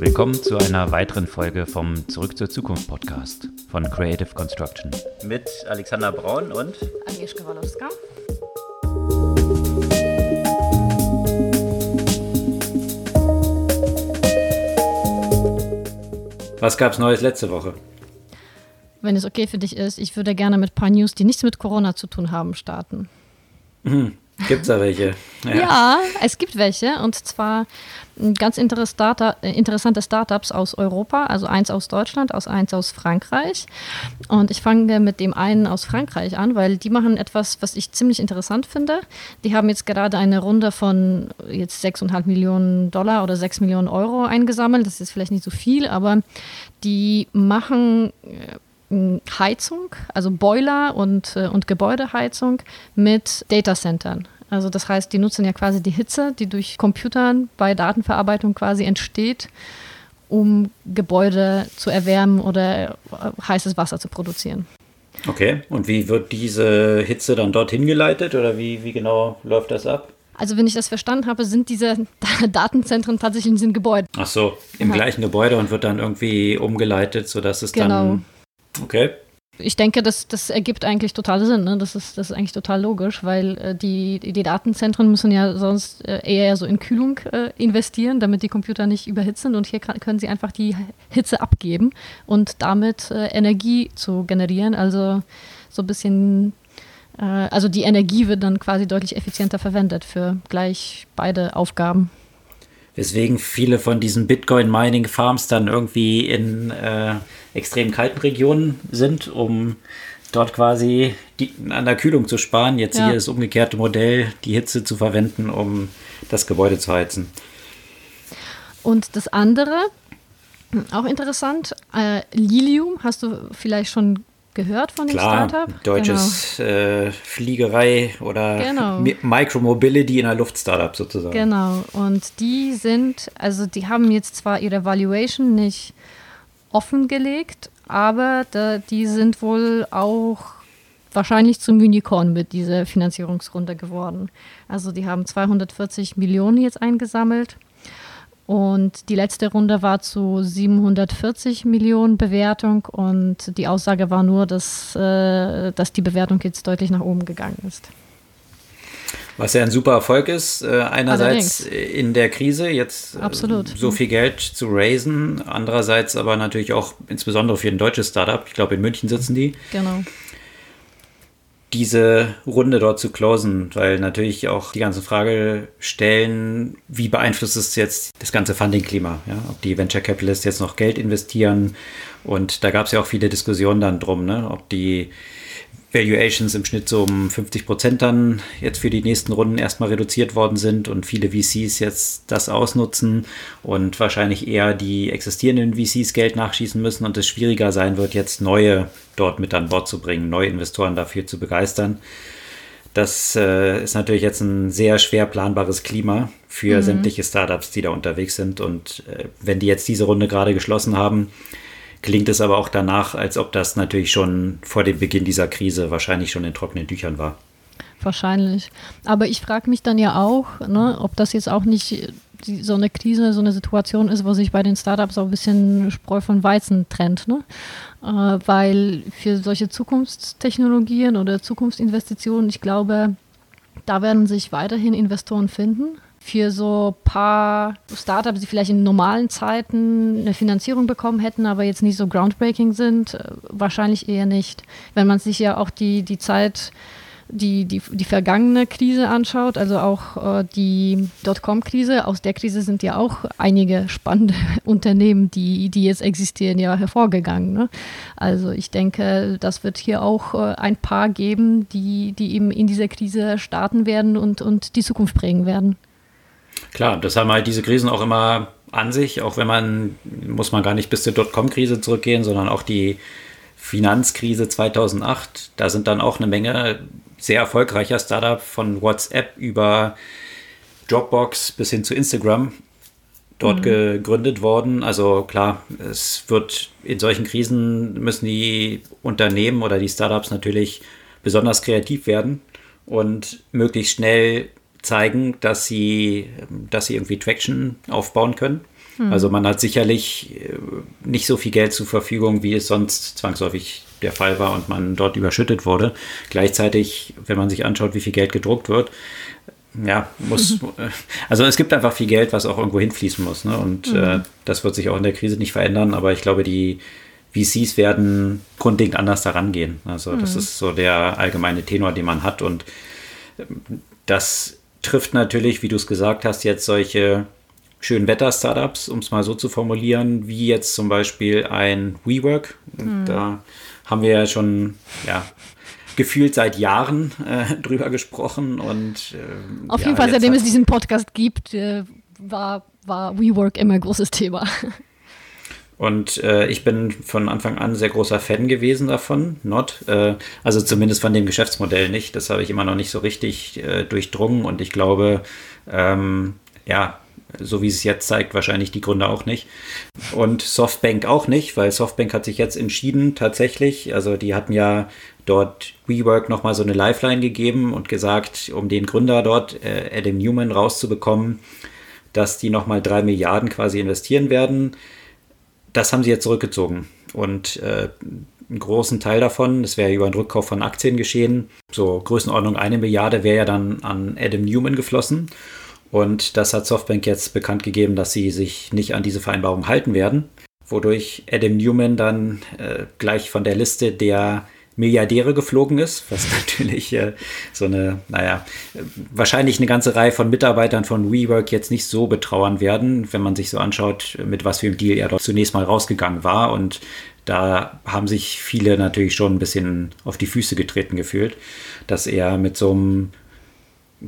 Willkommen zu einer weiteren Folge vom Zurück zur Zukunft Podcast von Creative Construction. Mit Alexander Braun und Agnieszka Walowska. Was gab's Neues letzte Woche? Wenn es okay für dich ist, ich würde gerne mit ein paar News, die nichts mit Corona zu tun haben, starten. Mhm. Gibt es da welche? Ja. ja. es gibt welche. Und zwar ganz äh, interessante Startups aus Europa, also eins aus Deutschland, aus eins aus Frankreich. Und ich fange mit dem einen aus Frankreich an, weil die machen etwas, was ich ziemlich interessant finde. Die haben jetzt gerade eine Runde von jetzt 6,5 Millionen Dollar oder 6 Millionen Euro eingesammelt. Das ist vielleicht nicht so viel, aber die machen äh, Heizung, also Boiler und, äh, und Gebäudeheizung mit Datacentern. Also das heißt, die nutzen ja quasi die Hitze, die durch Computern bei Datenverarbeitung quasi entsteht, um Gebäude zu erwärmen oder äh, heißes Wasser zu produzieren. Okay, und wie wird diese Hitze dann dorthin geleitet oder wie, wie genau läuft das ab? Also wenn ich das verstanden habe, sind diese Datenzentren tatsächlich in diesen Gebäuden. Ach so, im Aha. gleichen Gebäude und wird dann irgendwie umgeleitet, sodass es genau. dann... Okay ich denke, das, das ergibt eigentlich total Sinn. Ne? Das, ist, das ist eigentlich total logisch, weil äh, die, die Datenzentren müssen ja sonst äh, eher so in Kühlung äh, investieren, damit die Computer nicht überhitzen. Und hier kann, können sie einfach die Hitze abgeben und damit äh, Energie zu generieren. Also so ein bisschen, äh, also die Energie wird dann quasi deutlich effizienter verwendet für gleich beide Aufgaben weswegen viele von diesen Bitcoin-Mining-Farms dann irgendwie in äh, extrem kalten Regionen sind, um dort quasi die, an der Kühlung zu sparen. Jetzt ja. hier das umgekehrte Modell, die Hitze zu verwenden, um das Gebäude zu heizen. Und das andere, auch interessant, äh, Lilium, hast du vielleicht schon gehört von dem Klar, Startup? Deutsches genau. äh, Fliegerei oder genau. Micromobility in einer Luft-Startup sozusagen. Genau, und die sind, also die haben jetzt zwar ihre Valuation nicht offengelegt, aber da, die sind wohl auch wahrscheinlich zum Unicorn mit dieser Finanzierungsrunde geworden. Also die haben 240 Millionen jetzt eingesammelt und die letzte Runde war zu 740 Millionen Bewertung und die Aussage war nur, dass, äh, dass die Bewertung jetzt deutlich nach oben gegangen ist. Was ja ein super Erfolg ist, äh, einerseits Allerdings. in der Krise jetzt äh, so viel Geld zu raisen, andererseits aber natürlich auch insbesondere für ein deutsches Startup, ich glaube in München sitzen die. Genau diese Runde dort zu closen, weil natürlich auch die ganze Frage stellen, wie beeinflusst es jetzt das ganze Funding-Klima, ja? ob die Venture Capitalists jetzt noch Geld investieren und da gab es ja auch viele Diskussionen dann drum, ne? ob die Valuations im Schnitt so um 50 Prozent dann jetzt für die nächsten Runden erstmal reduziert worden sind und viele VCs jetzt das ausnutzen und wahrscheinlich eher die existierenden VCs Geld nachschießen müssen und es schwieriger sein wird, jetzt neue dort mit an Bord zu bringen, neue Investoren dafür zu begeistern. Das äh, ist natürlich jetzt ein sehr schwer planbares Klima für mhm. sämtliche Startups, die da unterwegs sind. Und äh, wenn die jetzt diese Runde gerade geschlossen haben, klingt es aber auch danach, als ob das natürlich schon vor dem Beginn dieser Krise wahrscheinlich schon in trockenen Tüchern war. Wahrscheinlich. Aber ich frage mich dann ja auch, ne, ob das jetzt auch nicht so eine Krise, so eine Situation ist, wo sich bei den Startups auch ein bisschen Spreu von Weizen trennt. Ne? Äh, weil für solche Zukunftstechnologien oder Zukunftsinvestitionen, ich glaube, da werden sich weiterhin Investoren finden für so ein paar Startups, die vielleicht in normalen Zeiten eine Finanzierung bekommen hätten, aber jetzt nicht so groundbreaking sind, äh, wahrscheinlich eher nicht. Wenn man sich ja auch die, die Zeit die, die, die vergangene Krise anschaut, also auch äh, die Dotcom-Krise, aus der Krise sind ja auch einige spannende Unternehmen, die, die jetzt existieren, ja hervorgegangen. Ne? Also ich denke, das wird hier auch äh, ein paar geben, die, die eben in dieser Krise starten werden und, und die Zukunft prägen werden. Klar, das haben halt diese Krisen auch immer an sich, auch wenn man, muss man gar nicht bis zur Dotcom-Krise zurückgehen, sondern auch die Finanzkrise 2008, da sind dann auch eine Menge sehr erfolgreicher Startup von WhatsApp über Dropbox bis hin zu Instagram dort mhm. gegründet worden. Also klar, es wird in solchen Krisen müssen die Unternehmen oder die Startups natürlich besonders kreativ werden und möglichst schnell zeigen, dass sie, dass sie irgendwie Traction aufbauen können. Hm. Also man hat sicherlich äh, nicht so viel Geld zur Verfügung, wie es sonst zwangsläufig der Fall war und man dort überschüttet wurde. Gleichzeitig, wenn man sich anschaut, wie viel Geld gedruckt wird, ja, muss, mhm. also es gibt einfach viel Geld, was auch irgendwo hinfließen muss. Ne? Und mhm. äh, das wird sich auch in der Krise nicht verändern, aber ich glaube, die VCs werden grundlegend anders daran gehen. Also das mhm. ist so der allgemeine Tenor, den man hat. Und ähm, das trifft natürlich, wie du es gesagt hast, jetzt solche schönen Wetter-Startups, um es mal so zu formulieren, wie jetzt zum Beispiel ein WeWork. Mhm. da haben wir ja schon ja, gefühlt seit Jahren äh, drüber gesprochen. Und, äh, Auf jeden Fall, seitdem es diesen Podcast gibt, äh, war, war WeWork immer ein großes Thema. Und äh, ich bin von Anfang an sehr großer Fan gewesen davon, not. Äh, also zumindest von dem Geschäftsmodell nicht. Das habe ich immer noch nicht so richtig äh, durchdrungen. Und ich glaube, ähm, ja, so wie es jetzt zeigt, wahrscheinlich die Gründe auch nicht. Und Softbank auch nicht, weil Softbank hat sich jetzt entschieden, tatsächlich. Also die hatten ja dort WeWork nochmal so eine Lifeline gegeben und gesagt, um den Gründer dort, äh, Adam Newman, rauszubekommen, dass die nochmal drei Milliarden quasi investieren werden das haben sie jetzt zurückgezogen. Und äh, einen großen Teil davon, das wäre über einen Rückkauf von Aktien geschehen, so Größenordnung eine Milliarde wäre ja dann an Adam Newman geflossen. Und das hat Softbank jetzt bekannt gegeben, dass sie sich nicht an diese Vereinbarung halten werden, wodurch Adam Newman dann äh, gleich von der Liste der Milliardäre geflogen ist, was natürlich äh, so eine, naja, wahrscheinlich eine ganze Reihe von Mitarbeitern von WeWork jetzt nicht so betrauern werden, wenn man sich so anschaut, mit was für einem Deal er dort zunächst mal rausgegangen war. Und da haben sich viele natürlich schon ein bisschen auf die Füße getreten gefühlt, dass er mit so einem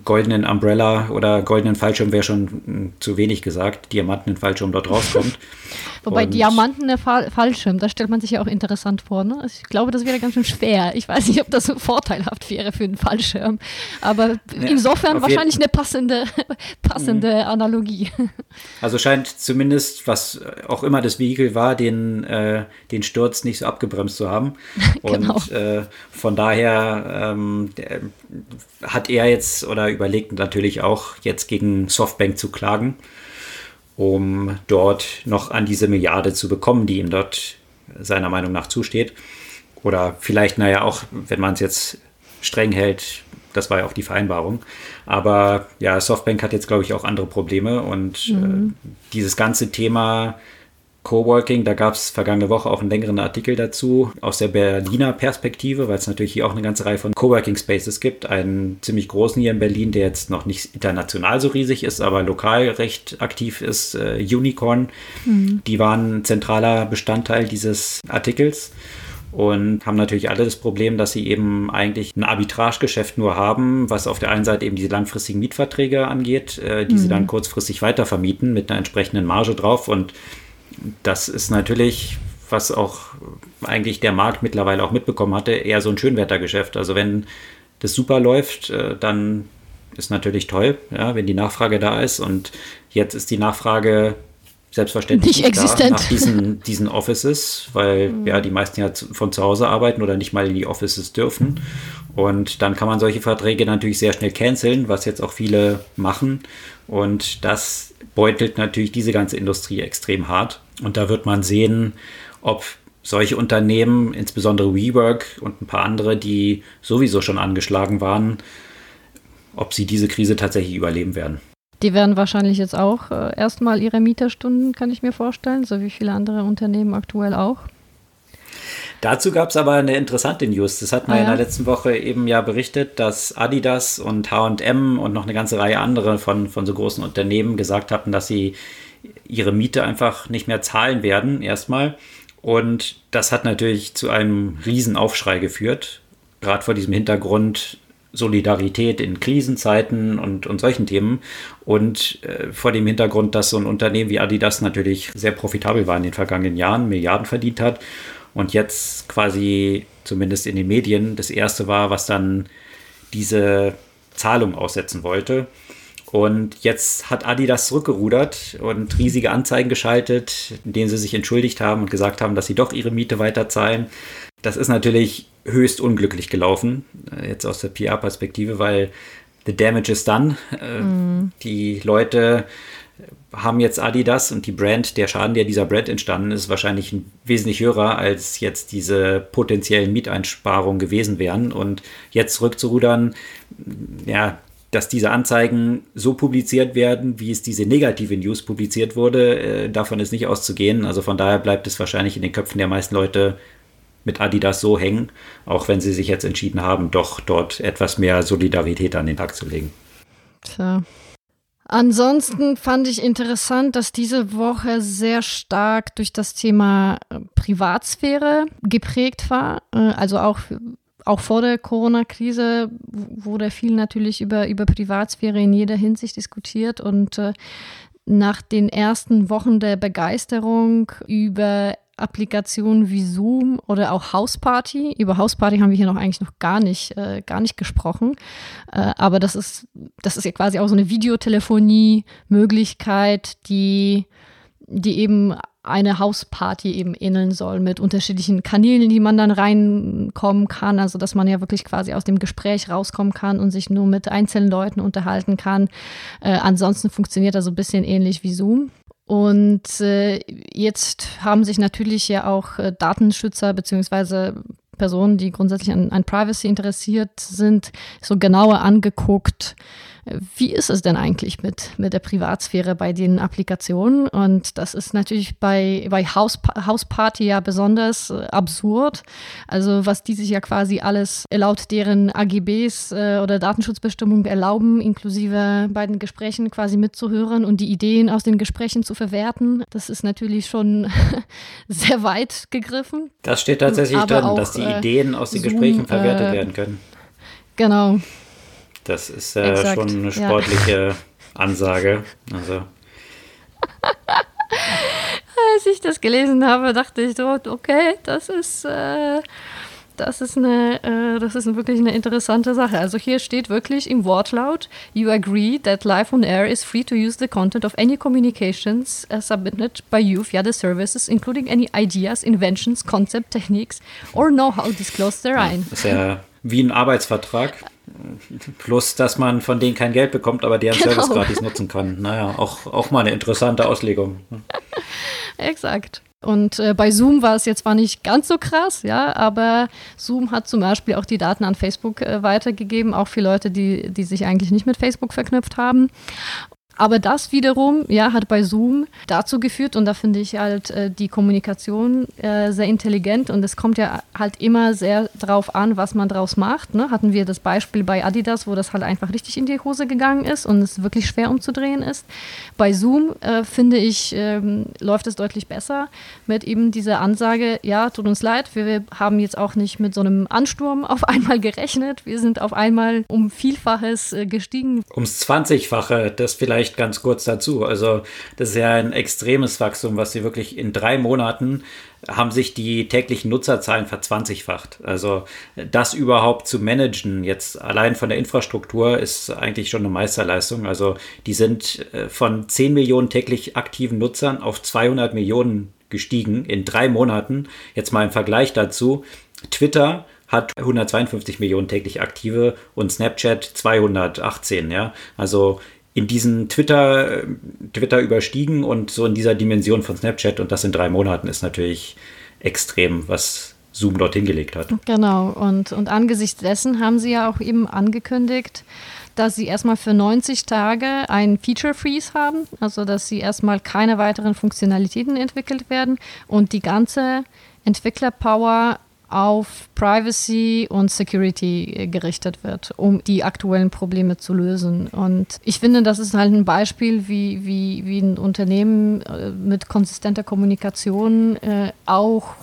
goldenen Umbrella oder goldenen Fallschirm wäre schon zu wenig gesagt, diamantenen Fallschirm dort rauskommt. Wobei und Diamantene Fall Fallschirm, das stellt man sich ja auch interessant vor. Ne? Also ich glaube, das wäre ganz schön schwer. Ich weiß nicht, ob das so vorteilhaft wäre für einen Fallschirm. Aber ja, insofern wahrscheinlich eine passende, passende mhm. Analogie. Also scheint zumindest, was auch immer das Vehikel war, den, äh, den Sturz nicht so abgebremst zu haben. genau. Und äh, von daher ähm, der, hat er jetzt oder überlegt natürlich auch jetzt gegen Softbank zu klagen, um dort noch an diese Milliarde zu bekommen, die ihm dort seiner Meinung nach zusteht. Oder vielleicht, naja, auch wenn man es jetzt streng hält, das war ja auch die Vereinbarung. Aber ja, Softbank hat jetzt, glaube ich, auch andere Probleme und mhm. äh, dieses ganze Thema Coworking, da gab es vergangene Woche auch einen längeren Artikel dazu aus der Berliner Perspektive, weil es natürlich hier auch eine ganze Reihe von Coworking Spaces gibt. Einen ziemlich großen hier in Berlin, der jetzt noch nicht international so riesig ist, aber lokal recht aktiv ist, äh, Unicorn. Mhm. Die waren zentraler Bestandteil dieses Artikels und haben natürlich alle das Problem, dass sie eben eigentlich ein Arbitragegeschäft nur haben, was auf der einen Seite eben diese langfristigen Mietverträge angeht, äh, die mhm. sie dann kurzfristig weitervermieten mit einer entsprechenden Marge drauf und das ist natürlich, was auch eigentlich der Markt mittlerweile auch mitbekommen hatte, eher so ein Schönwettergeschäft. Also wenn das super läuft, äh, dann ist natürlich toll, ja, wenn die Nachfrage da ist. Und jetzt ist die Nachfrage selbstverständlich nicht, existent. nach diesen, diesen Offices, weil mhm. ja die meisten ja von zu Hause arbeiten oder nicht mal in die Offices dürfen. Und dann kann man solche Verträge natürlich sehr schnell canceln, was jetzt auch viele machen. Und das beutelt natürlich diese ganze Industrie extrem hart. Und da wird man sehen, ob solche Unternehmen, insbesondere WeWork und ein paar andere, die sowieso schon angeschlagen waren, ob sie diese Krise tatsächlich überleben werden. Die werden wahrscheinlich jetzt auch äh, erstmal ihre Mieterstunden, kann ich mir vorstellen, so wie viele andere Unternehmen aktuell auch. Dazu gab es aber eine interessante News. Das hat man ah, ja. in der letzten Woche eben ja berichtet, dass Adidas und HM und noch eine ganze Reihe andere von, von so großen Unternehmen gesagt hatten, dass sie ihre Miete einfach nicht mehr zahlen werden, erstmal. Und das hat natürlich zu einem Riesenaufschrei geführt, gerade vor diesem Hintergrund Solidarität in Krisenzeiten und, und solchen Themen. Und äh, vor dem Hintergrund, dass so ein Unternehmen wie Adidas natürlich sehr profitabel war in den vergangenen Jahren, Milliarden verdient hat und jetzt quasi zumindest in den Medien das erste war, was dann diese Zahlung aussetzen wollte. Und jetzt hat Adidas zurückgerudert und riesige Anzeigen geschaltet, in denen sie sich entschuldigt haben und gesagt haben, dass sie doch ihre Miete weiterzahlen. Das ist natürlich höchst unglücklich gelaufen, äh, jetzt aus der PR-Perspektive, weil the damage is done. Mm. Die Leute haben jetzt Adidas und die Brand, der Schaden, der dieser Brand entstanden ist, wahrscheinlich wesentlich höher, als jetzt diese potenziellen Mieteinsparungen gewesen wären. Und jetzt zurückzurudern, ja, dass diese Anzeigen so publiziert werden, wie es diese negative News publiziert wurde, äh, davon ist nicht auszugehen. Also von daher bleibt es wahrscheinlich in den Köpfen der meisten Leute mit Adidas so hängen, auch wenn sie sich jetzt entschieden haben, doch dort etwas mehr Solidarität an den Tag zu legen. Tja. Ansonsten fand ich interessant, dass diese Woche sehr stark durch das Thema äh, Privatsphäre geprägt war. Äh, also auch, auch vor der Corona-Krise wurde viel natürlich über, über Privatsphäre in jeder Hinsicht diskutiert und äh, nach den ersten Wochen der Begeisterung über Applikationen wie Zoom oder auch Houseparty. Über Houseparty haben wir hier noch eigentlich noch gar nicht, äh, gar nicht gesprochen. Äh, aber das ist, das ist ja quasi auch so eine Videotelefonie-Möglichkeit, die, die eben eine Hausparty eben ähneln soll mit unterschiedlichen Kanälen, die man dann reinkommen kann. Also dass man ja wirklich quasi aus dem Gespräch rauskommen kann und sich nur mit einzelnen Leuten unterhalten kann. Äh, ansonsten funktioniert das so ein bisschen ähnlich wie Zoom. Und äh, jetzt haben sich natürlich ja auch äh, Datenschützer beziehungsweise Personen, die grundsätzlich an, an Privacy interessiert sind, so genauer angeguckt, wie ist es denn eigentlich mit, mit der Privatsphäre bei den Applikationen? Und das ist natürlich bei, bei House, Party ja besonders äh, absurd. Also was die sich ja quasi alles laut deren AGBs äh, oder Datenschutzbestimmungen erlauben, inklusive bei den Gesprächen quasi mitzuhören und die Ideen aus den Gesprächen zu verwerten. Das ist natürlich schon sehr weit gegriffen. Das steht tatsächlich drin, dass die äh, Ideen aus den Zoom, Gesprächen verwertet äh, werden können. Genau. Das ist äh, schon eine sportliche ja. Ansage. Also. Als ich das gelesen habe, dachte ich so, okay, das ist, äh, das ist, eine, äh, das ist wirklich eine interessante Sache. Also hier steht wirklich im Wortlaut, you agree that live on air is free to use the content of any communications uh, submitted by you via the services, including any ideas, inventions, concept, techniques or know-how disclosed therein. Das ist ja wie ein Arbeitsvertrag. Plus, dass man von denen kein Geld bekommt, aber deren genau. Service gratis nutzen kann. Naja, auch, auch mal eine interessante Auslegung. Exakt. Und äh, bei Zoom war es jetzt zwar nicht ganz so krass, ja, aber Zoom hat zum Beispiel auch die Daten an Facebook äh, weitergegeben, auch für Leute, die, die sich eigentlich nicht mit Facebook verknüpft haben. Aber das wiederum, ja, hat bei Zoom dazu geführt und da finde ich halt äh, die Kommunikation äh, sehr intelligent und es kommt ja halt immer sehr drauf an, was man draus macht. Ne? Hatten wir das Beispiel bei Adidas, wo das halt einfach richtig in die Hose gegangen ist und es wirklich schwer umzudrehen ist. Bei Zoom äh, finde ich, ähm, läuft es deutlich besser mit eben dieser Ansage, ja, tut uns leid, wir haben jetzt auch nicht mit so einem Ansturm auf einmal gerechnet. Wir sind auf einmal um Vielfaches äh, gestiegen. Ums 20-fache, das vielleicht vielleicht ganz kurz dazu. Also das ist ja ein extremes Wachstum, was sie wirklich in drei Monaten haben sich die täglichen Nutzerzahlen verzwanzigfacht. Also das überhaupt zu managen, jetzt allein von der Infrastruktur, ist eigentlich schon eine Meisterleistung. Also die sind äh, von 10 Millionen täglich aktiven Nutzern auf 200 Millionen gestiegen in drei Monaten. Jetzt mal im Vergleich dazu. Twitter hat 152 Millionen täglich aktive und Snapchat 218, ja. Also in diesen Twitter, Twitter überstiegen und so in dieser Dimension von Snapchat und das in drei Monaten ist natürlich extrem, was Zoom dort hingelegt hat. Genau, und, und angesichts dessen haben sie ja auch eben angekündigt, dass sie erstmal für 90 Tage einen Feature Freeze haben, also dass sie erstmal keine weiteren Funktionalitäten entwickelt werden und die ganze Entwicklerpower auf Privacy und Security äh, gerichtet wird, um die aktuellen Probleme zu lösen. Und ich finde, das ist halt ein Beispiel, wie, wie, wie ein Unternehmen äh, mit konsistenter Kommunikation äh, auch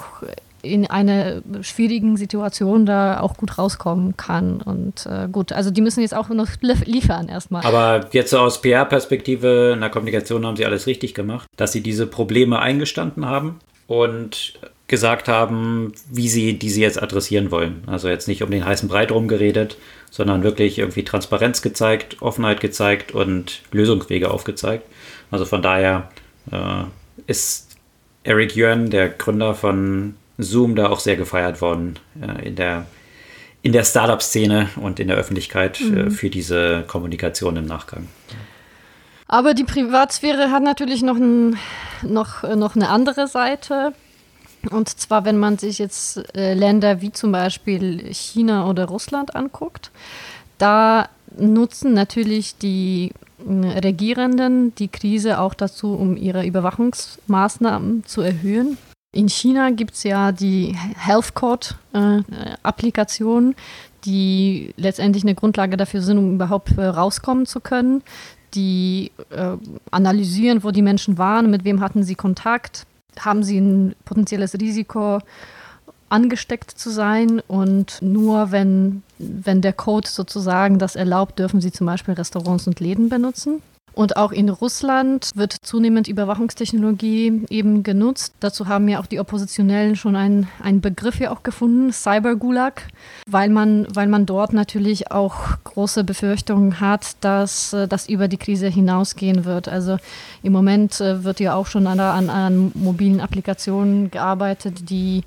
in einer schwierigen Situation da auch gut rauskommen kann. Und äh, gut, also die müssen jetzt auch noch liefern erstmal. Aber jetzt so aus PR-Perspektive in der Kommunikation haben sie alles richtig gemacht, dass sie diese Probleme eingestanden haben und gesagt haben, wie sie diese jetzt adressieren wollen. Also jetzt nicht um den heißen Brei drum geredet, sondern wirklich irgendwie Transparenz gezeigt, Offenheit gezeigt und Lösungswege aufgezeigt. Also von daher äh, ist Eric Yuan, der Gründer von Zoom, da auch sehr gefeiert worden äh, in der, in der Startup-Szene und in der Öffentlichkeit äh, mhm. äh, für diese Kommunikation im Nachgang. Aber die Privatsphäre hat natürlich noch, ein, noch, noch eine andere Seite. Und zwar, wenn man sich jetzt äh, Länder wie zum Beispiel China oder Russland anguckt, da nutzen natürlich die äh, Regierenden die Krise auch dazu, um ihre Überwachungsmaßnahmen zu erhöhen. In China gibt es ja die Health Code-Applikation, äh, die letztendlich eine Grundlage dafür sind, um überhaupt äh, rauskommen zu können. Die äh, analysieren, wo die Menschen waren, mit wem hatten sie Kontakt, haben sie ein potenzielles Risiko, angesteckt zu sein und nur wenn, wenn der Code sozusagen das erlaubt, dürfen sie zum Beispiel Restaurants und Läden benutzen. Und auch in Russland wird zunehmend Überwachungstechnologie eben genutzt. Dazu haben ja auch die Oppositionellen schon einen, einen Begriff ja auch gefunden, Cybergulag, weil man, weil man dort natürlich auch große Befürchtungen hat, dass äh, das über die Krise hinausgehen wird. Also im Moment äh, wird ja auch schon an, an, an mobilen Applikationen gearbeitet, die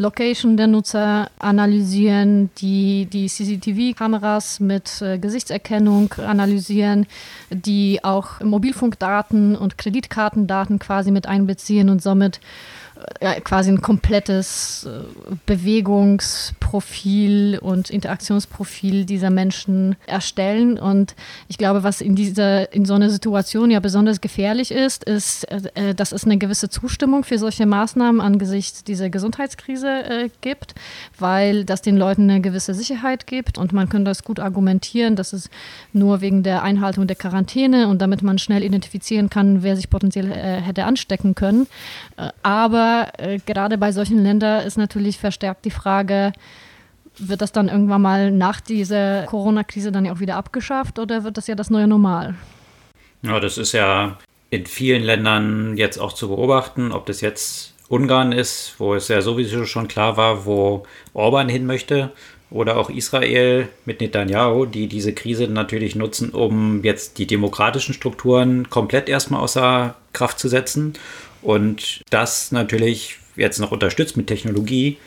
Location der Nutzer analysieren, die die CCTV-Kameras mit äh, Gesichtserkennung analysieren, die auch Mobilfunkdaten und Kreditkartendaten quasi mit einbeziehen und somit äh, quasi ein komplettes äh, Bewegungsprofil und Interaktionsprofil dieser Menschen erstellen. Und ich glaube, was in dieser, in so einer Situation ja besonders gefährlich ist, ist, äh, dass es eine gewisse Zustimmung für solche Maßnahmen angesichts dieser Gesundheitskrise äh, gibt, weil das den Leuten eine gewisse Sicherheit gibt und man kann das gut argumentieren, dass es nur wegen der Einhaltung der Quarantäne und damit man schnell identifizieren kann, wer sich potenziell äh, hätte anstecken können. Äh, aber äh, gerade bei solchen Ländern ist natürlich verstärkt die Frage, wird das dann irgendwann mal nach dieser Corona-Krise dann ja auch wieder abgeschafft oder wird das ja das neue Normal? Ja, das ist ja in vielen Ländern jetzt auch zu beobachten, ob das jetzt Ungarn ist, wo es ja sowieso schon klar war, wo Orban hin möchte, oder auch Israel mit Netanyahu, die diese Krise natürlich nutzen, um jetzt die demokratischen Strukturen komplett erstmal außer Kraft zu setzen und das natürlich jetzt noch unterstützt mit Technologie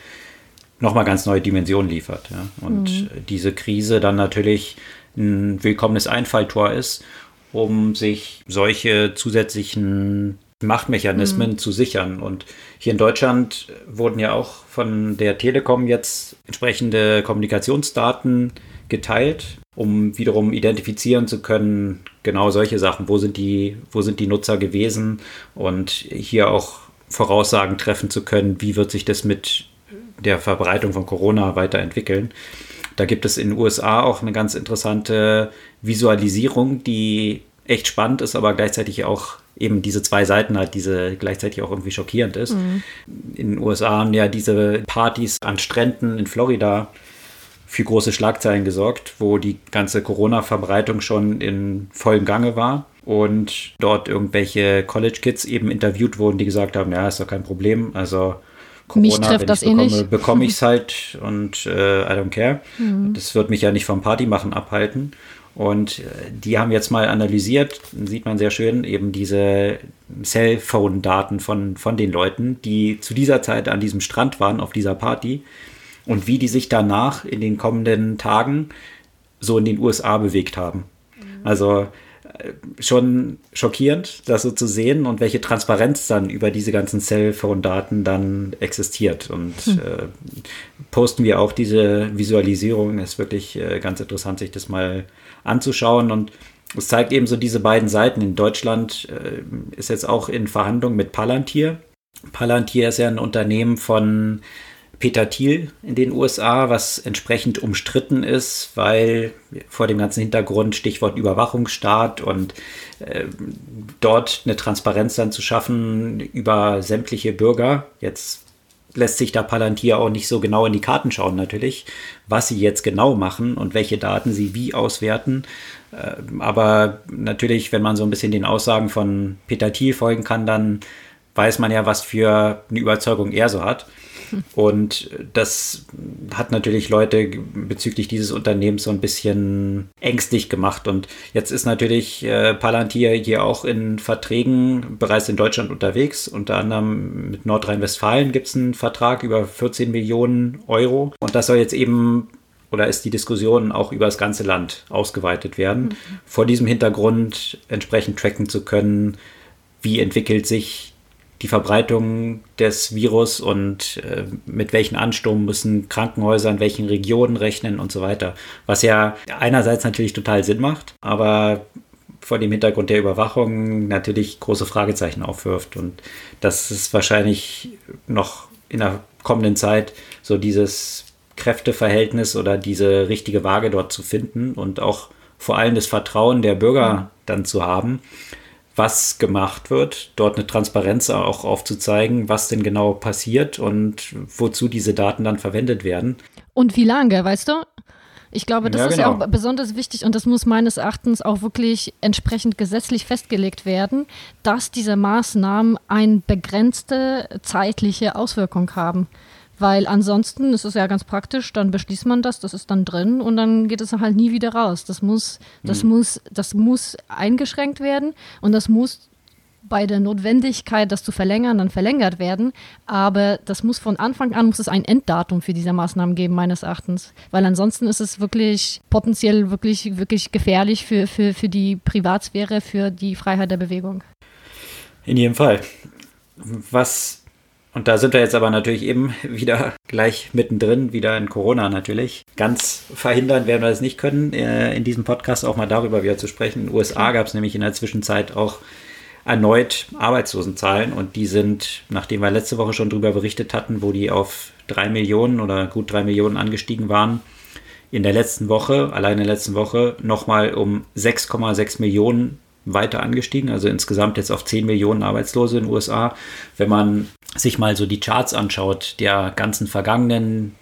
nochmal ganz neue Dimensionen liefert. Ja. Und mhm. diese Krise dann natürlich ein willkommenes Einfalltor ist, um sich solche zusätzlichen Machtmechanismen mhm. zu sichern. Und hier in Deutschland wurden ja auch von der Telekom jetzt entsprechende Kommunikationsdaten geteilt, um wiederum identifizieren zu können, genau solche Sachen, wo sind die, wo sind die Nutzer gewesen und hier auch Voraussagen treffen zu können, wie wird sich das mit der Verbreitung von Corona weiterentwickeln. Da gibt es in den USA auch eine ganz interessante Visualisierung, die echt spannend ist, aber gleichzeitig auch eben diese zwei Seiten halt, diese gleichzeitig auch irgendwie schockierend ist. Mhm. In den USA haben ja diese Partys an Stränden in Florida für große Schlagzeilen gesorgt, wo die ganze Corona-Verbreitung schon in vollem Gange war und dort irgendwelche College-Kids eben interviewt wurden, die gesagt haben, ja, ist doch kein Problem, also Corona, mich trifft das bekomme, eh nicht. bekomme ich es halt und äh, I don't care. Mhm. Das wird mich ja nicht vom Partymachen abhalten. Und äh, die haben jetzt mal analysiert, sieht man sehr schön, eben diese Cellphone-Daten von, von den Leuten, die zu dieser Zeit an diesem Strand waren, auf dieser Party und wie die sich danach in den kommenden Tagen so in den USA bewegt haben. Mhm. Also schon schockierend, das so zu sehen und welche Transparenz dann über diese ganzen Cellphone-Daten dann existiert. Und hm. äh, posten wir auch diese Visualisierung. Ist wirklich äh, ganz interessant, sich das mal anzuschauen. Und es zeigt eben so diese beiden Seiten. In Deutschland äh, ist jetzt auch in Verhandlungen mit Palantir. Palantir ist ja ein Unternehmen von Peter Thiel in den USA, was entsprechend umstritten ist, weil vor dem ganzen Hintergrund Stichwort Überwachungsstaat und äh, dort eine Transparenz dann zu schaffen über sämtliche Bürger. Jetzt lässt sich da Palantir auch nicht so genau in die Karten schauen natürlich, was sie jetzt genau machen und welche Daten sie wie auswerten. Äh, aber natürlich, wenn man so ein bisschen den Aussagen von Peter Thiel folgen kann, dann weiß man ja, was für eine Überzeugung er so hat. Und das hat natürlich Leute bezüglich dieses Unternehmens so ein bisschen ängstlich gemacht. Und jetzt ist natürlich äh, Palantir hier auch in Verträgen bereits in Deutschland unterwegs. Unter anderem mit Nordrhein-Westfalen gibt es einen Vertrag über 14 Millionen Euro. Und das soll jetzt eben oder ist die Diskussion auch über das ganze Land ausgeweitet werden, mhm. vor diesem Hintergrund entsprechend tracken zu können, wie entwickelt sich die Verbreitung des Virus und äh, mit welchen Ansturm müssen Krankenhäuser in welchen Regionen rechnen und so weiter. Was ja einerseits natürlich total Sinn macht, aber vor dem Hintergrund der Überwachung natürlich große Fragezeichen aufwirft. Und das ist wahrscheinlich noch in der kommenden Zeit so dieses Kräfteverhältnis oder diese richtige Waage dort zu finden und auch vor allem das Vertrauen der Bürger dann zu haben, was gemacht wird, dort eine Transparenz auch aufzuzeigen, was denn genau passiert und wozu diese Daten dann verwendet werden. Und wie lange, weißt du? Ich glaube, das ja, ist ja genau. auch besonders wichtig und das muss meines Erachtens auch wirklich entsprechend gesetzlich festgelegt werden, dass diese Maßnahmen eine begrenzte zeitliche Auswirkung haben. Weil ansonsten ist es ja ganz praktisch, dann beschließt man das, das ist dann drin und dann geht es halt nie wieder raus. Das muss, das mhm. muss, das muss eingeschränkt werden und das muss bei der Notwendigkeit, das zu verlängern, dann verlängert werden. Aber das muss von Anfang an muss es ein Enddatum für diese Maßnahmen geben, meines Erachtens. Weil ansonsten ist es wirklich potenziell wirklich, wirklich gefährlich für, für, für die Privatsphäre, für die Freiheit der Bewegung. In jedem Fall. Was und da sind wir jetzt aber natürlich eben wieder gleich mittendrin, wieder in Corona natürlich. Ganz verhindern werden wir das nicht können, äh, in diesem Podcast auch mal darüber wieder zu sprechen. In den USA gab es nämlich in der Zwischenzeit auch erneut Arbeitslosenzahlen und die sind, nachdem wir letzte Woche schon darüber berichtet hatten, wo die auf drei Millionen oder gut drei Millionen angestiegen waren, in der letzten Woche, allein in der letzten Woche, nochmal um 6,6 Millionen weiter angestiegen, also insgesamt jetzt auf 10 Millionen Arbeitslose in den USA. Wenn man sich mal so die Charts anschaut, der ganzen vergangenen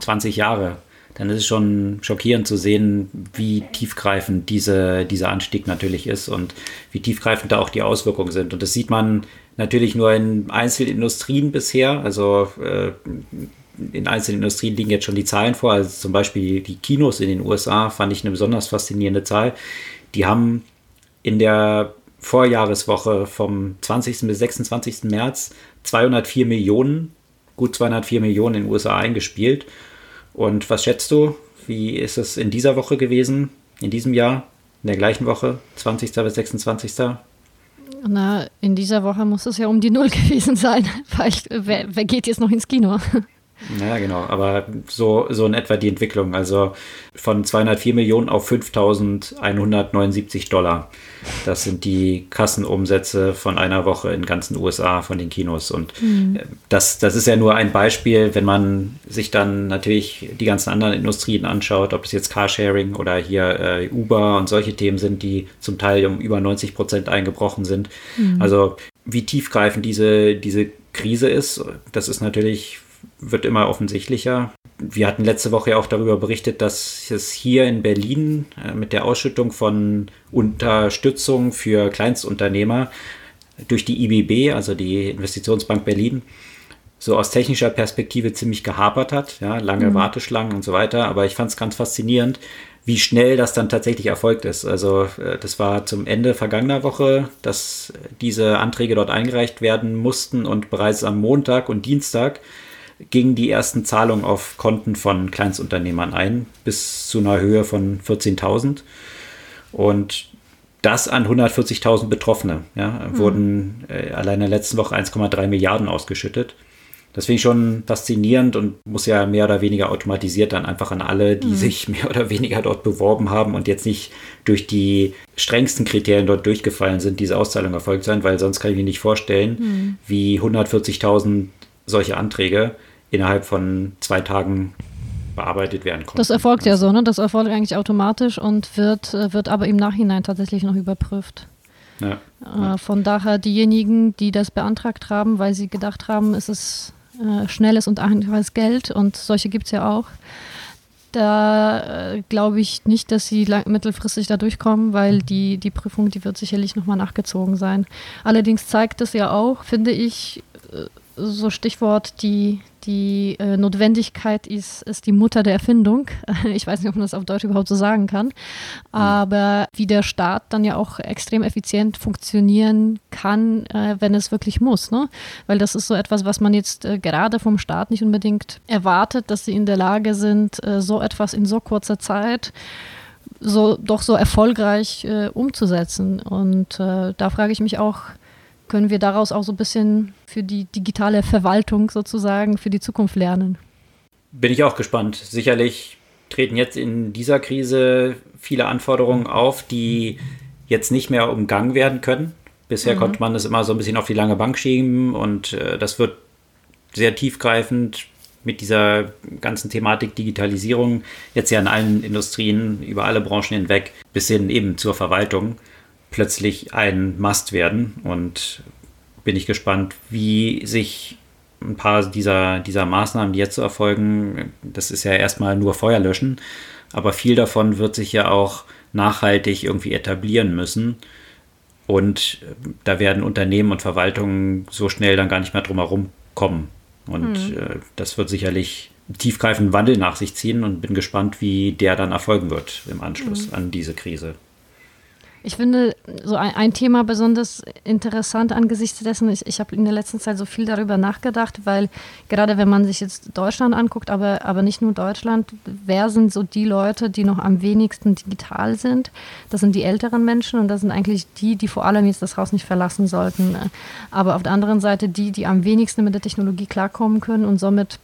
20 Jahre, dann ist es schon schockierend zu sehen, wie tiefgreifend diese, dieser Anstieg natürlich ist und wie tiefgreifend da auch die Auswirkungen sind. Und das sieht man natürlich nur in Einzelindustrien bisher. Also äh, in einzelnen Industrien liegen jetzt schon die Zahlen vor. Also zum Beispiel die Kinos in den USA fand ich eine besonders faszinierende Zahl. Die haben in der Vorjahreswoche vom 20. bis 26. März 204 Millionen, gut 204 Millionen in den USA eingespielt. Und was schätzt du? Wie ist es in dieser Woche gewesen, in diesem Jahr, in der gleichen Woche, 20. bis 26.? Na, in dieser Woche muss es ja um die Null gewesen sein, weil wer, wer geht jetzt noch ins Kino? Ja, genau, aber so, so in etwa die Entwicklung. Also von 204 Millionen auf 5179 Dollar. Das sind die Kassenumsätze von einer Woche in ganzen USA von den Kinos. Und mhm. das, das ist ja nur ein Beispiel, wenn man sich dann natürlich die ganzen anderen Industrien anschaut, ob es jetzt Carsharing oder hier äh, Uber und solche Themen sind, die zum Teil um über 90 Prozent eingebrochen sind. Mhm. Also wie tiefgreifend diese, diese Krise ist, das ist natürlich wird immer offensichtlicher. Wir hatten letzte Woche ja auch darüber berichtet, dass es hier in Berlin äh, mit der Ausschüttung von Unterstützung für Kleinstunternehmer durch die IBB, also die Investitionsbank Berlin, so aus technischer Perspektive ziemlich gehapert hat. Ja, lange mhm. Warteschlangen und so weiter. Aber ich fand es ganz faszinierend, wie schnell das dann tatsächlich erfolgt ist. Also äh, das war zum Ende vergangener Woche, dass diese Anträge dort eingereicht werden mussten und bereits am Montag und Dienstag gingen die ersten Zahlungen auf Konten von Kleinstunternehmern ein, bis zu einer Höhe von 14.000. Und das an 140.000 Betroffene. Ja, mhm. wurden äh, allein in der letzten Woche 1,3 Milliarden ausgeschüttet. Das finde ich schon faszinierend und muss ja mehr oder weniger automatisiert dann einfach an alle, die mhm. sich mehr oder weniger dort beworben haben und jetzt nicht durch die strengsten Kriterien dort durchgefallen sind, diese Auszahlung erfolgt sein, weil sonst kann ich mir nicht vorstellen, mhm. wie 140.000 solche Anträge innerhalb von zwei Tagen bearbeitet werden konnten. Das erfolgt ja so, ne? Das erfolgt eigentlich automatisch und wird, äh, wird aber im Nachhinein tatsächlich noch überprüft. Ja, äh, Von daher diejenigen, die das beantragt haben, weil sie gedacht haben, es ist äh, schnelles und einfaches Geld und solche gibt es ja auch, da glaube ich nicht, dass sie mittelfristig da durchkommen, weil die, die Prüfung, die wird sicherlich nochmal nachgezogen sein. Allerdings zeigt es ja auch, finde ich, so Stichwort, die, die äh, Notwendigkeit ist, ist die Mutter der Erfindung. Ich weiß nicht, ob man das auf Deutsch überhaupt so sagen kann. Aber wie der Staat dann ja auch extrem effizient funktionieren kann, äh, wenn es wirklich muss. Ne? Weil das ist so etwas, was man jetzt äh, gerade vom Staat nicht unbedingt erwartet, dass sie in der Lage sind, äh, so etwas in so kurzer Zeit so doch so erfolgreich äh, umzusetzen. Und äh, da frage ich mich auch, können wir daraus auch so ein bisschen für die digitale Verwaltung sozusagen für die Zukunft lernen? Bin ich auch gespannt. Sicherlich treten jetzt in dieser Krise viele Anforderungen auf, die jetzt nicht mehr umgangen werden können. Bisher mhm. konnte man das immer so ein bisschen auf die lange Bank schieben und äh, das wird sehr tiefgreifend mit dieser ganzen Thematik Digitalisierung jetzt ja in allen Industrien, über alle Branchen hinweg, bis hin eben zur Verwaltung plötzlich ein Must werden. Und bin ich gespannt, wie sich ein paar dieser, dieser Maßnahmen, die jetzt so erfolgen, das ist ja erstmal nur Feuer löschen, aber viel davon wird sich ja auch nachhaltig irgendwie etablieren müssen. Und da werden Unternehmen und Verwaltungen so schnell dann gar nicht mehr drum herum kommen. Und mhm. äh, das wird sicherlich tiefgreifenden Wandel nach sich ziehen und bin gespannt, wie der dann erfolgen wird im Anschluss mhm. an diese Krise. Ich finde so ein, ein, Thema besonders interessant angesichts dessen, ich, ich habe in der letzten Zeit so viel darüber nachgedacht, weil gerade wenn man sich jetzt Deutschland anguckt, aber, aber nicht nur Deutschland, wer sind so die Leute, die noch am wenigsten digital sind? Das sind die älteren Menschen und das sind eigentlich die, die vor allem jetzt das Haus nicht verlassen sollten. Aber auf der anderen Seite die, die am wenigsten mit der Technologie klarkommen können und somit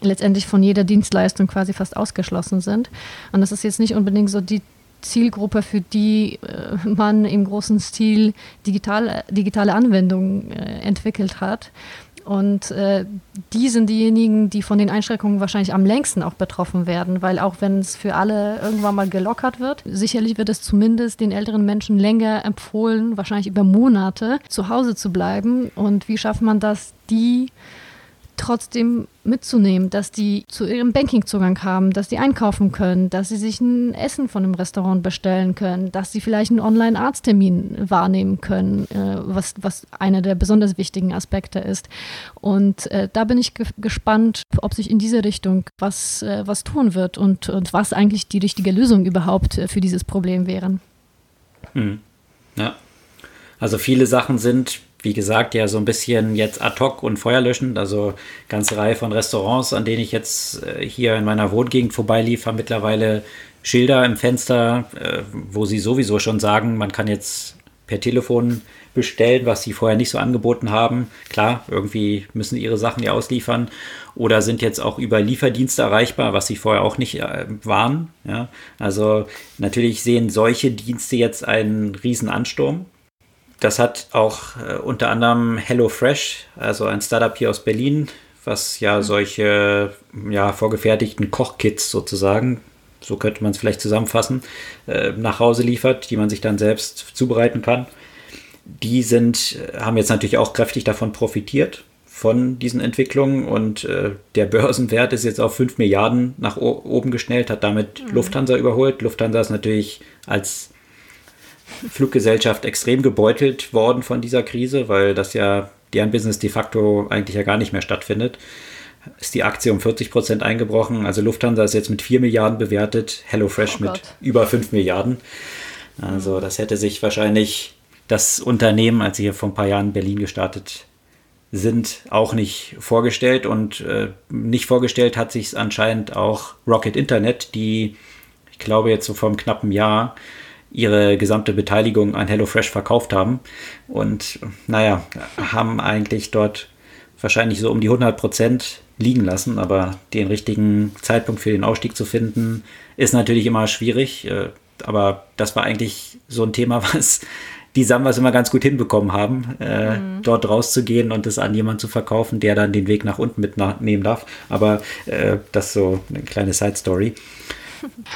letztendlich von jeder Dienstleistung quasi fast ausgeschlossen sind. Und das ist jetzt nicht unbedingt so die Zielgruppe, für die äh, man im großen Stil digital, digitale Anwendungen äh, entwickelt hat. Und äh, die sind diejenigen, die von den Einschränkungen wahrscheinlich am längsten auch betroffen werden, weil auch wenn es für alle irgendwann mal gelockert wird, sicherlich wird es zumindest den älteren Menschen länger empfohlen, wahrscheinlich über Monate zu Hause zu bleiben. Und wie schafft man das, die trotzdem mitzunehmen, dass die zu ihrem Bankingzugang haben, dass die einkaufen können, dass sie sich ein Essen von einem Restaurant bestellen können, dass sie vielleicht einen Online-Arzttermin wahrnehmen können, äh, was, was einer der besonders wichtigen Aspekte ist. Und äh, da bin ich ge gespannt, ob sich in diese Richtung was, äh, was tun wird und, und was eigentlich die richtige Lösung überhaupt äh, für dieses Problem wären. Hm. Ja. Also viele Sachen sind wie gesagt, ja so ein bisschen jetzt ad hoc und feuerlöschend. Also ganze Reihe von Restaurants, an denen ich jetzt äh, hier in meiner Wohngegend vorbeilief, haben mittlerweile Schilder im Fenster, äh, wo sie sowieso schon sagen, man kann jetzt per Telefon bestellen, was sie vorher nicht so angeboten haben. Klar, irgendwie müssen ihre Sachen ja ausliefern oder sind jetzt auch über Lieferdienste erreichbar, was sie vorher auch nicht äh, waren. Ja? Also natürlich sehen solche Dienste jetzt einen riesen Ansturm das hat auch äh, unter anderem HelloFresh, also ein Startup hier aus Berlin, was ja mhm. solche ja, vorgefertigten Kochkits sozusagen, so könnte man es vielleicht zusammenfassen, äh, nach Hause liefert, die man sich dann selbst zubereiten kann. Die sind, äh, haben jetzt natürlich auch kräftig davon profitiert, von diesen Entwicklungen und äh, der Börsenwert ist jetzt auf 5 Milliarden nach oben geschnellt, hat damit mhm. Lufthansa überholt. Lufthansa ist natürlich als Fluggesellschaft extrem gebeutelt worden von dieser Krise, weil das ja deren Business de facto eigentlich ja gar nicht mehr stattfindet. Ist die Aktie um 40 Prozent eingebrochen. Also Lufthansa ist jetzt mit 4 Milliarden bewertet, HelloFresh oh mit über 5 Milliarden. Also das hätte sich wahrscheinlich das Unternehmen, als sie hier vor ein paar Jahren in Berlin gestartet sind, auch nicht vorgestellt. Und äh, nicht vorgestellt hat sich es anscheinend auch Rocket Internet, die, ich glaube, jetzt so vor einem knappen Jahr ihre gesamte Beteiligung an HelloFresh verkauft haben. Und naja, haben eigentlich dort wahrscheinlich so um die 100 Prozent liegen lassen. Aber den richtigen Zeitpunkt für den Ausstieg zu finden, ist natürlich immer schwierig. Äh, aber das war eigentlich so ein Thema, was die Sambas immer ganz gut hinbekommen haben, äh, mhm. dort rauszugehen und es an jemanden zu verkaufen, der dann den Weg nach unten mitnehmen darf. Aber äh, das ist so eine kleine Side-Story.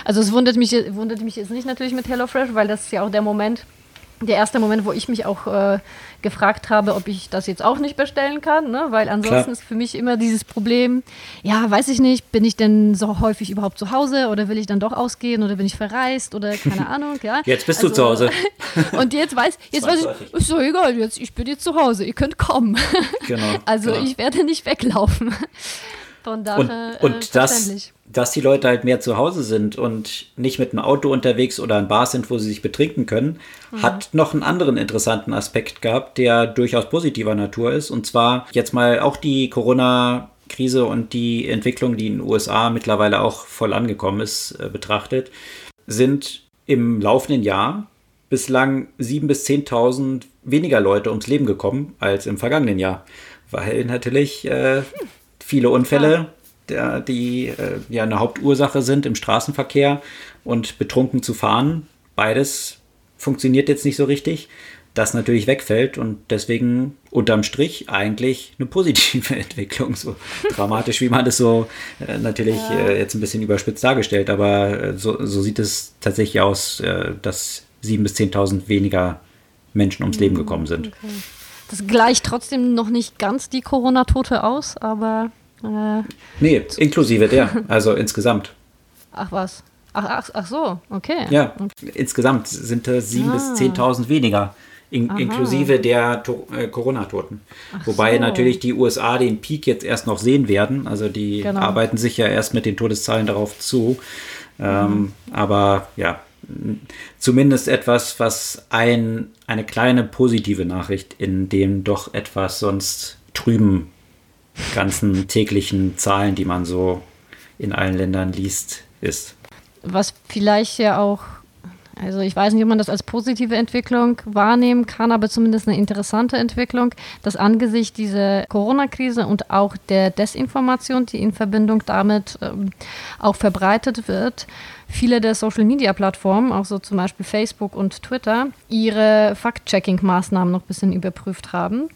Also es wundert mich, wundert mich jetzt nicht natürlich mit HelloFresh, weil das ist ja auch der Moment, der erste Moment, wo ich mich auch äh, gefragt habe, ob ich das jetzt auch nicht bestellen kann, ne? weil ansonsten Klar. ist für mich immer dieses Problem, ja, weiß ich nicht, bin ich denn so häufig überhaupt zu Hause oder will ich dann doch ausgehen oder bin ich verreist oder keine Ahnung, ja. Jetzt bist also, du zu Hause. und jetzt weiß, jetzt weiß ich, ist so egal, jetzt, ich bin jetzt zu Hause, ihr könnt kommen. Genau. also genau. ich werde nicht weglaufen. Von daher und, und äh, das, dass die Leute halt mehr zu Hause sind und nicht mit einem Auto unterwegs oder in Bars sind, wo sie sich betrinken können, mhm. hat noch einen anderen interessanten Aspekt gehabt, der durchaus positiver Natur ist. Und zwar jetzt mal auch die Corona- Krise und die Entwicklung, die in den USA mittlerweile auch voll angekommen ist, äh, betrachtet, sind im laufenden Jahr bislang 7.000 bis 10.000 weniger Leute ums Leben gekommen als im vergangenen Jahr. Weil natürlich äh, viele Unfälle der, die äh, ja eine Hauptursache sind im Straßenverkehr und betrunken zu fahren. Beides funktioniert jetzt nicht so richtig. Das natürlich wegfällt und deswegen unterm Strich eigentlich eine positive Entwicklung. So dramatisch, wie man das so äh, natürlich äh, jetzt ein bisschen überspitzt dargestellt, aber äh, so, so, sieht es tatsächlich aus, äh, dass 7.000 bis 10.000 weniger Menschen ums Leben gekommen sind. Okay. Das gleicht trotzdem noch nicht ganz die Corona-Tote aus, aber äh, nee, inklusive der, also insgesamt. Ach was? Ach, ach, ach so, okay. Ja, okay. insgesamt sind es 7.000 ah. bis 10.000 weniger, in, inklusive der äh, Corona-Toten. Wobei so. natürlich die USA den Peak jetzt erst noch sehen werden. Also die genau. arbeiten sich ja erst mit den Todeszahlen darauf zu. Ähm, mhm. Aber ja, zumindest etwas, was ein, eine kleine positive Nachricht in dem doch etwas sonst trüben ganzen täglichen Zahlen, die man so in allen Ländern liest, ist. Was vielleicht ja auch, also ich weiß nicht, ob man das als positive Entwicklung wahrnehmen kann, aber zumindest eine interessante Entwicklung, dass angesichts dieser Corona-Krise und auch der Desinformation, die in Verbindung damit ähm, auch verbreitet wird, viele der Social-Media-Plattformen, auch so zum Beispiel Facebook und Twitter, ihre Fact-Checking-Maßnahmen noch ein bisschen überprüft haben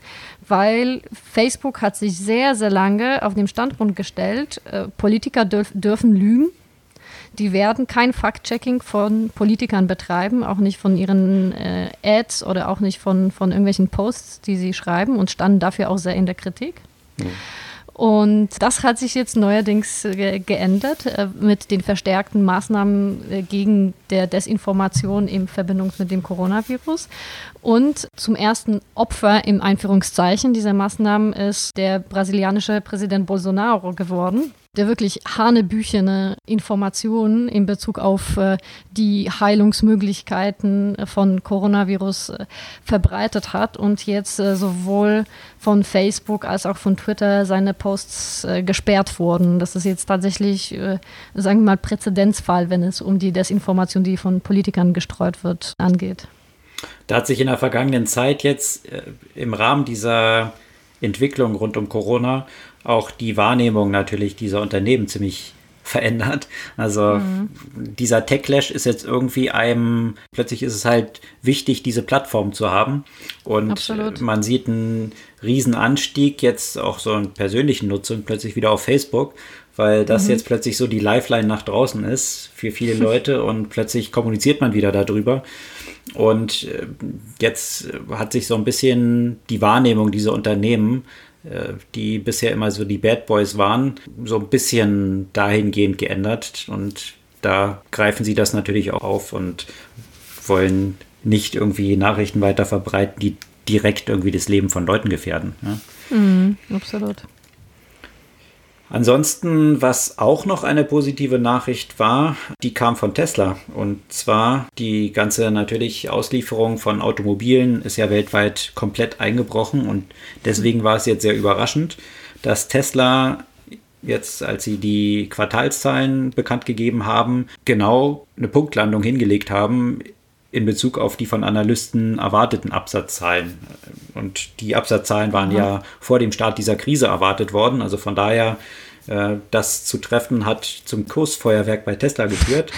weil Facebook hat sich sehr, sehr lange auf dem Standpunkt gestellt, äh, Politiker dürf, dürfen lügen. Die werden kein Fact-Checking von Politikern betreiben, auch nicht von ihren äh, Ads oder auch nicht von, von irgendwelchen Posts, die sie schreiben und standen dafür auch sehr in der Kritik. Mhm. Und das hat sich jetzt neuerdings äh, geändert äh, mit den verstärkten Maßnahmen äh, gegen der Desinformation in Verbindung mit dem Coronavirus. Und zum ersten Opfer im Einführungszeichen dieser Maßnahmen ist der brasilianische Präsident Bolsonaro geworden, der wirklich hanebüchene Informationen in Bezug auf äh, die Heilungsmöglichkeiten von Coronavirus äh, verbreitet hat und jetzt äh, sowohl von Facebook als auch von Twitter seine Posts äh, gesperrt wurden. Das ist jetzt tatsächlich, äh, sagen wir mal, Präzedenzfall, wenn es um die Desinformation, die von Politikern gestreut wird, angeht. Da hat sich in der vergangenen Zeit jetzt äh, im Rahmen dieser Entwicklung rund um Corona auch die Wahrnehmung natürlich dieser Unternehmen ziemlich verändert. Also mhm. dieser Techlash ist jetzt irgendwie einem, plötzlich ist es halt wichtig, diese Plattform zu haben. Und Absolut. man sieht einen riesen Anstieg jetzt auch so in persönlichen Nutzung plötzlich wieder auf Facebook, weil das mhm. jetzt plötzlich so die Lifeline nach draußen ist für viele Leute und plötzlich kommuniziert man wieder darüber. Und äh, jetzt hat sich so ein bisschen die Wahrnehmung dieser Unternehmen, die bisher immer so die Bad Boys waren, so ein bisschen dahingehend geändert. Und da greifen sie das natürlich auch auf und wollen nicht irgendwie Nachrichten weiter verbreiten, die direkt irgendwie das Leben von Leuten gefährden. Ja? Mhm, absolut. Ansonsten, was auch noch eine positive Nachricht war, die kam von Tesla. Und zwar die ganze natürlich Auslieferung von Automobilen ist ja weltweit komplett eingebrochen. Und deswegen war es jetzt sehr überraschend, dass Tesla jetzt, als sie die Quartalszahlen bekannt gegeben haben, genau eine Punktlandung hingelegt haben in Bezug auf die von Analysten erwarteten Absatzzahlen. Und die Absatzzahlen waren ja, ja vor dem Start dieser Krise erwartet worden. Also von daher, äh, das zu treffen hat zum Kursfeuerwerk bei Tesla geführt.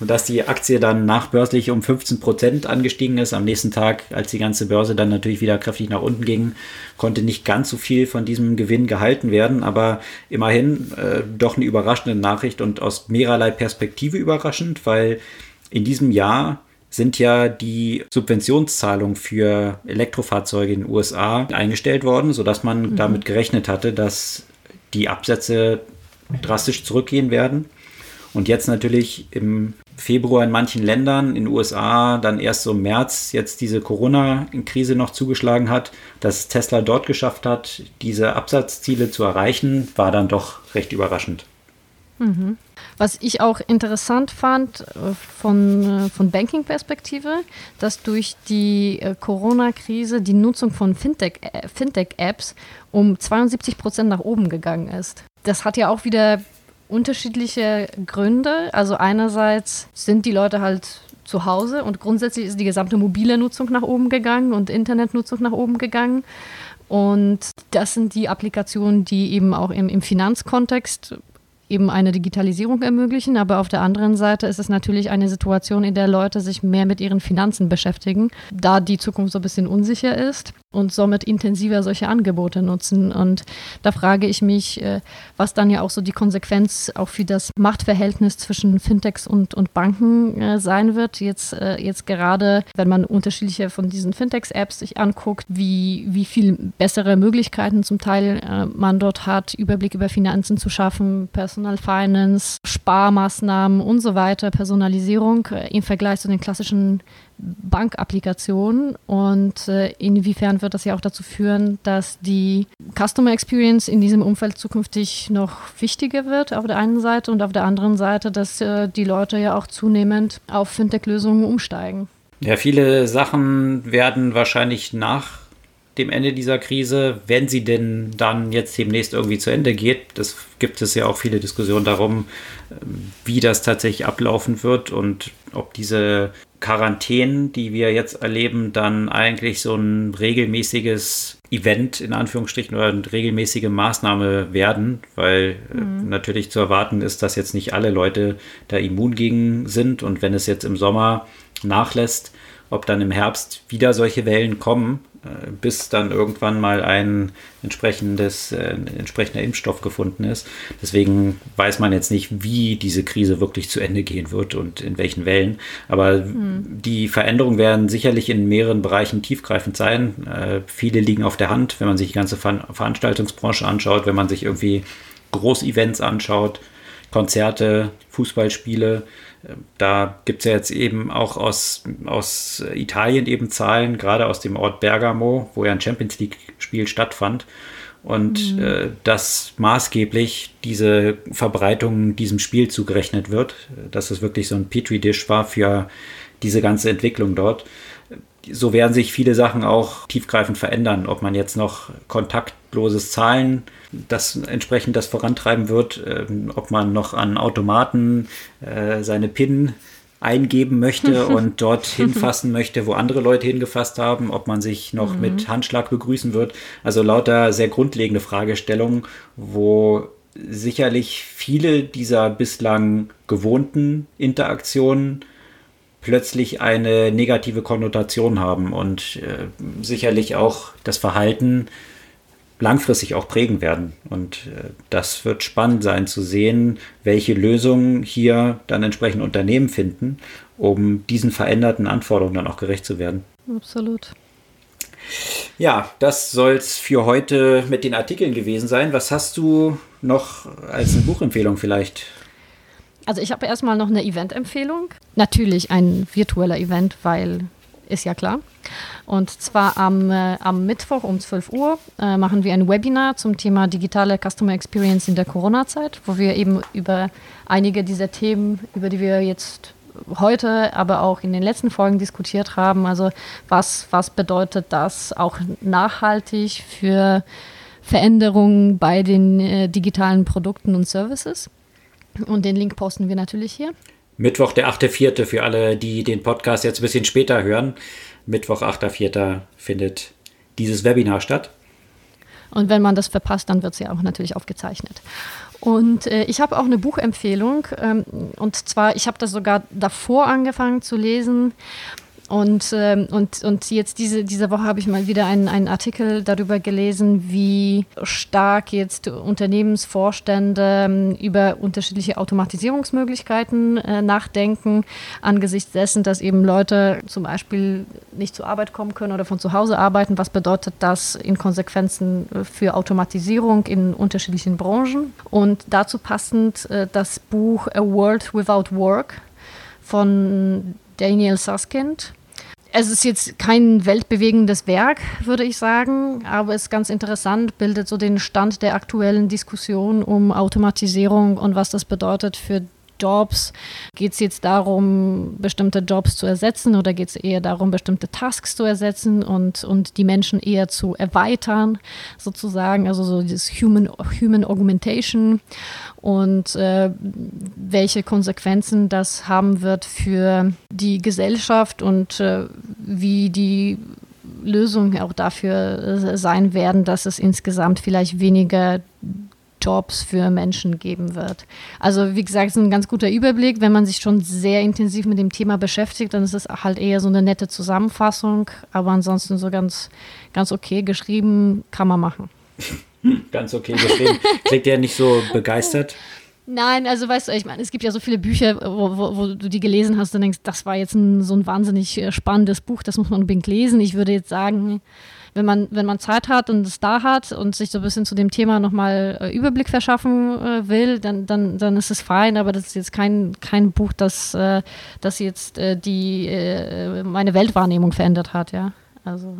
Und dass die Aktie dann nachbörslich um 15 Prozent angestiegen ist. Am nächsten Tag, als die ganze Börse dann natürlich wieder kräftig nach unten ging, konnte nicht ganz so viel von diesem Gewinn gehalten werden. Aber immerhin äh, doch eine überraschende Nachricht und aus mehrerlei Perspektive überraschend, weil in diesem Jahr sind ja die Subventionszahlungen für Elektrofahrzeuge in den USA eingestellt worden, sodass man mhm. damit gerechnet hatte, dass die Absätze drastisch zurückgehen werden. Und jetzt natürlich im Februar in manchen Ländern, in den USA, dann erst so im März jetzt diese Corona-Krise noch zugeschlagen hat, dass Tesla dort geschafft hat, diese Absatzziele zu erreichen, war dann doch recht überraschend. Mhm. Was ich auch interessant fand äh, von, äh, von Banking-Perspektive, dass durch die äh, Corona-Krise die Nutzung von Fintech-Apps Fintech um 72 Prozent nach oben gegangen ist. Das hat ja auch wieder unterschiedliche Gründe. Also einerseits sind die Leute halt zu Hause und grundsätzlich ist die gesamte mobile Nutzung nach oben gegangen und Internetnutzung nach oben gegangen. Und das sind die Applikationen, die eben auch im, im Finanzkontext eben eine Digitalisierung ermöglichen, aber auf der anderen Seite ist es natürlich eine Situation, in der Leute sich mehr mit ihren Finanzen beschäftigen, da die Zukunft so ein bisschen unsicher ist und somit intensiver solche Angebote nutzen. Und da frage ich mich, äh, was dann ja auch so die Konsequenz auch für das Machtverhältnis zwischen Fintechs und, und Banken äh, sein wird. Jetzt, äh, jetzt gerade, wenn man unterschiedliche von diesen Fintechs-Apps sich anguckt, wie, wie viel bessere Möglichkeiten zum Teil man dort hat, Überblick über Finanzen zu schaffen, Personal Finance, Sparmaßnahmen und so weiter, Personalisierung im Vergleich zu den klassischen Bankapplikation und äh, inwiefern wird das ja auch dazu führen, dass die Customer Experience in diesem Umfeld zukünftig noch wichtiger wird auf der einen Seite und auf der anderen Seite, dass äh, die Leute ja auch zunehmend auf Fintech-Lösungen umsteigen. Ja, viele Sachen werden wahrscheinlich nach dem Ende dieser Krise, wenn sie denn dann jetzt demnächst irgendwie zu Ende geht. Das gibt es ja auch viele Diskussionen darum, wie das tatsächlich ablaufen wird und ob diese Quarantänen, die wir jetzt erleben, dann eigentlich so ein regelmäßiges Event in Anführungsstrichen oder eine regelmäßige Maßnahme werden, weil äh, mhm. natürlich zu erwarten ist, dass jetzt nicht alle Leute da immun gegen sind und wenn es jetzt im Sommer nachlässt, ob dann im Herbst wieder solche Wellen kommen, bis dann irgendwann mal ein entsprechendes, äh, entsprechender Impfstoff gefunden ist. Deswegen weiß man jetzt nicht, wie diese Krise wirklich zu Ende gehen wird und in welchen Wellen. Aber mhm. die Veränderungen werden sicherlich in mehreren Bereichen tiefgreifend sein. Äh, viele liegen auf der Hand, wenn man sich die ganze Ver Veranstaltungsbranche anschaut, wenn man sich irgendwie Großevents anschaut, Konzerte, Fußballspiele da gibt es ja jetzt eben auch aus, aus Italien eben Zahlen, gerade aus dem Ort Bergamo, wo ja ein Champions League-Spiel stattfand. Und mhm. äh, dass maßgeblich diese Verbreitung diesem Spiel zugerechnet wird, dass es wirklich so ein Petri-Dish war für diese ganze Entwicklung dort so werden sich viele Sachen auch tiefgreifend verändern. Ob man jetzt noch kontaktloses Zahlen, das entsprechend das vorantreiben wird, äh, ob man noch an Automaten äh, seine PIN eingeben möchte und dort hinfassen möchte, wo andere Leute hingefasst haben, ob man sich noch mhm. mit Handschlag begrüßen wird. Also lauter sehr grundlegende Fragestellungen, wo sicherlich viele dieser bislang gewohnten Interaktionen plötzlich eine negative Konnotation haben und äh, sicherlich auch das Verhalten langfristig auch prägen werden. Und äh, das wird spannend sein zu sehen, welche Lösungen hier dann entsprechend Unternehmen finden, um diesen veränderten Anforderungen dann auch gerecht zu werden. Absolut. Ja, das soll es für heute mit den Artikeln gewesen sein. Was hast du noch als eine Buchempfehlung vielleicht also ich habe erstmal noch eine Event-Empfehlung. Natürlich ein virtueller Event, weil ist ja klar. Und zwar am, äh, am Mittwoch um 12 Uhr äh, machen wir ein Webinar zum Thema digitale Customer Experience in der Corona-Zeit, wo wir eben über einige dieser Themen, über die wir jetzt heute, aber auch in den letzten Folgen diskutiert haben, also was, was bedeutet das auch nachhaltig für Veränderungen bei den äh, digitalen Produkten und Services. Und den Link posten wir natürlich hier. Mittwoch, der 8.4. für alle, die den Podcast jetzt ein bisschen später hören. Mittwoch, 8.4. findet dieses Webinar statt. Und wenn man das verpasst, dann wird es ja auch natürlich aufgezeichnet. Und äh, ich habe auch eine Buchempfehlung. Ähm, und zwar, ich habe das sogar davor angefangen zu lesen. Und, ähm, und, und jetzt diese, diese Woche habe ich mal wieder einen, einen Artikel darüber gelesen, wie stark jetzt Unternehmensvorstände ähm, über unterschiedliche Automatisierungsmöglichkeiten äh, nachdenken, angesichts dessen, dass eben Leute zum Beispiel nicht zur Arbeit kommen können oder von zu Hause arbeiten. Was bedeutet das in Konsequenzen für Automatisierung in unterschiedlichen Branchen? Und dazu passend äh, das Buch A World Without Work von Daniel Suskind es ist jetzt kein weltbewegendes Werk, würde ich sagen, aber es ist ganz interessant, bildet so den Stand der aktuellen Diskussion um Automatisierung und was das bedeutet für Jobs? Geht es jetzt darum, bestimmte Jobs zu ersetzen oder geht es eher darum, bestimmte Tasks zu ersetzen und, und die Menschen eher zu erweitern, sozusagen, also so dieses Human, Human Augmentation und äh, welche Konsequenzen das haben wird für die Gesellschaft und äh, wie die Lösungen auch dafür äh, sein werden, dass es insgesamt vielleicht weniger Jobs für Menschen geben wird. Also wie gesagt, es ist ein ganz guter Überblick. Wenn man sich schon sehr intensiv mit dem Thema beschäftigt, dann ist es halt eher so eine nette Zusammenfassung. Aber ansonsten so ganz, ganz okay geschrieben kann man machen. ganz okay geschrieben. Klingt ja nicht so begeistert. Nein, also weißt du, ich meine, es gibt ja so viele Bücher, wo, wo, wo, du die gelesen hast und denkst, das war jetzt ein, so ein wahnsinnig äh, spannendes Buch, das muss man unbedingt lesen. Ich würde jetzt sagen, wenn man, wenn man Zeit hat und es da hat und sich so ein bisschen zu dem Thema nochmal äh, Überblick verschaffen äh, will, dann, dann, dann ist es fein, aber das ist jetzt kein, kein Buch, das, äh, das jetzt äh, die, äh, meine Weltwahrnehmung verändert hat, ja. Also.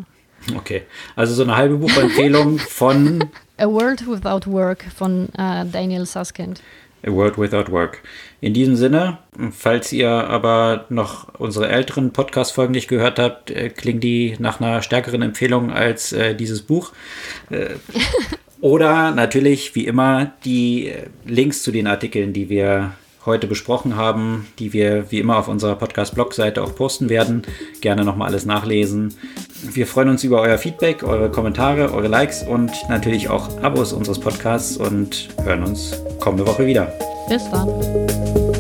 Okay, also so eine halbe Buchempfehlung von A World Without Work von äh, Daniel Suskind. A World Without Work. In diesem Sinne, falls ihr aber noch unsere älteren Podcast-Folgen nicht gehört habt, äh, klingt die nach einer stärkeren Empfehlung als äh, dieses Buch. Äh, oder natürlich, wie immer, die äh, Links zu den Artikeln, die wir heute besprochen haben, die wir wie immer auf unserer Podcast-Blog-Seite auch posten werden. Gerne nochmal alles nachlesen. Wir freuen uns über euer Feedback, eure Kommentare, eure Likes und natürlich auch Abos unseres Podcasts und hören uns kommende Woche wieder. Bis dann.